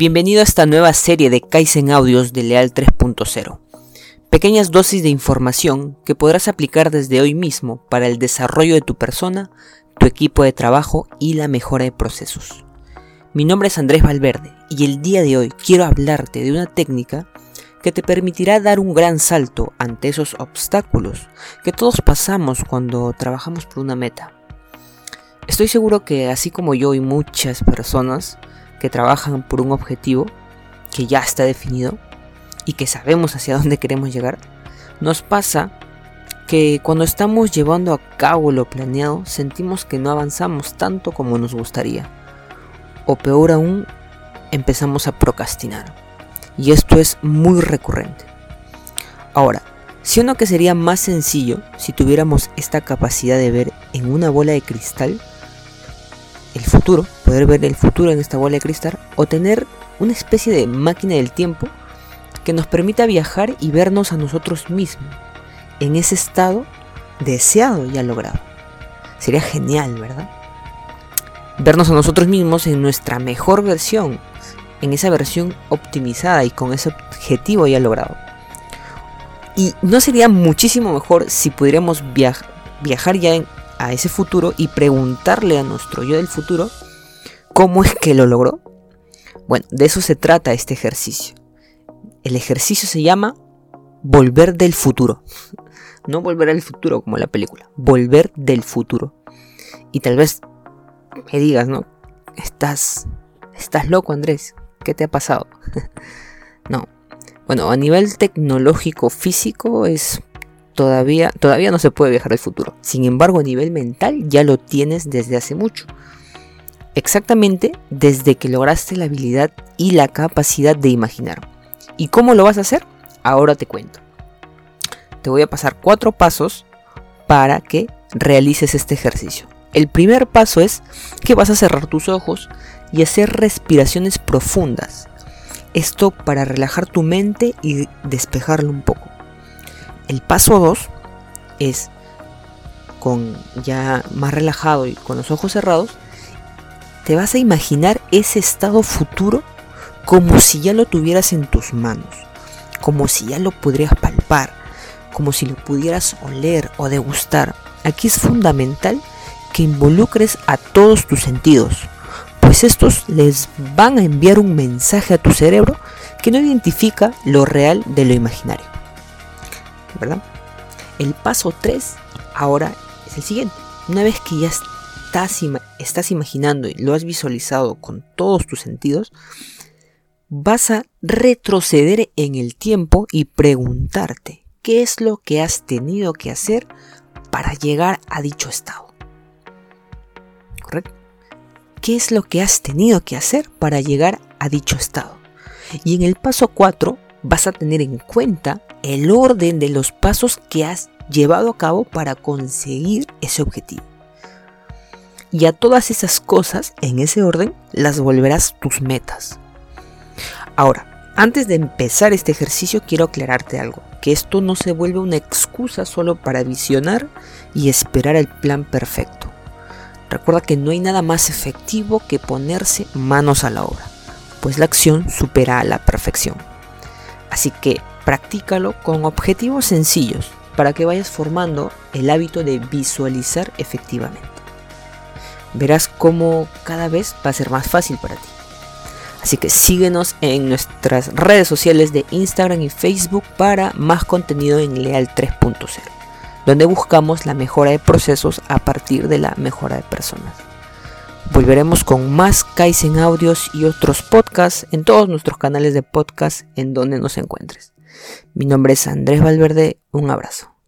Bienvenido a esta nueva serie de Kaizen Audios de Leal 3.0. Pequeñas dosis de información que podrás aplicar desde hoy mismo para el desarrollo de tu persona, tu equipo de trabajo y la mejora de procesos. Mi nombre es Andrés Valverde y el día de hoy quiero hablarte de una técnica que te permitirá dar un gran salto ante esos obstáculos que todos pasamos cuando trabajamos por una meta. Estoy seguro que así como yo y muchas personas, que trabajan por un objetivo que ya está definido y que sabemos hacia dónde queremos llegar, nos pasa que cuando estamos llevando a cabo lo planeado sentimos que no avanzamos tanto como nos gustaría. O peor aún, empezamos a procrastinar. Y esto es muy recurrente. Ahora, si uno que sería más sencillo si tuviéramos esta capacidad de ver en una bola de cristal el futuro, poder ver el futuro en esta bola de cristal, o tener una especie de máquina del tiempo que nos permita viajar y vernos a nosotros mismos en ese estado deseado y logrado. Sería genial, ¿verdad? Vernos a nosotros mismos en nuestra mejor versión, en esa versión optimizada y con ese objetivo ya logrado. Y no sería muchísimo mejor si pudiéramos viajar ya en, a ese futuro y preguntarle a nuestro yo del futuro cómo es que lo logró? Bueno, de eso se trata este ejercicio. El ejercicio se llama volver del futuro. No volver al futuro como la película, volver del futuro. Y tal vez me digas, ¿no? Estás estás loco, Andrés. ¿Qué te ha pasado? no. Bueno, a nivel tecnológico físico es todavía, todavía no se puede viajar al futuro. Sin embargo, a nivel mental ya lo tienes desde hace mucho. Exactamente desde que lograste la habilidad y la capacidad de imaginar. ¿Y cómo lo vas a hacer? Ahora te cuento. Te voy a pasar cuatro pasos para que realices este ejercicio. El primer paso es que vas a cerrar tus ojos y hacer respiraciones profundas. Esto para relajar tu mente y despejarlo un poco. El paso 2 es con ya más relajado y con los ojos cerrados, te vas a imaginar ese estado futuro como si ya lo tuvieras en tus manos, como si ya lo pudieras palpar, como si lo pudieras oler o degustar. Aquí es fundamental que involucres a todos tus sentidos, pues estos les van a enviar un mensaje a tu cerebro que no identifica lo real de lo imaginario. ¿Verdad? El paso 3 ahora es el siguiente. Una vez que ya estás, estás imaginando y lo has visualizado con todos tus sentidos, vas a retroceder en el tiempo y preguntarte qué es lo que has tenido que hacer para llegar a dicho estado. ¿Correcto? ¿Qué es lo que has tenido que hacer para llegar a dicho estado? Y en el paso 4 vas a tener en cuenta el orden de los pasos que has llevado a cabo para conseguir ese objetivo. Y a todas esas cosas, en ese orden, las volverás tus metas. Ahora, antes de empezar este ejercicio quiero aclararte algo, que esto no se vuelve una excusa solo para visionar y esperar el plan perfecto. Recuerda que no hay nada más efectivo que ponerse manos a la obra, pues la acción supera a la perfección. Así que practícalo con objetivos sencillos para que vayas formando el hábito de visualizar efectivamente. Verás cómo cada vez va a ser más fácil para ti. Así que síguenos en nuestras redes sociales de Instagram y Facebook para más contenido en Leal 3.0, donde buscamos la mejora de procesos a partir de la mejora de personas. Volveremos con más Kaizen audios y otros podcasts en todos nuestros canales de podcast en donde nos encuentres. Mi nombre es Andrés Valverde, un abrazo.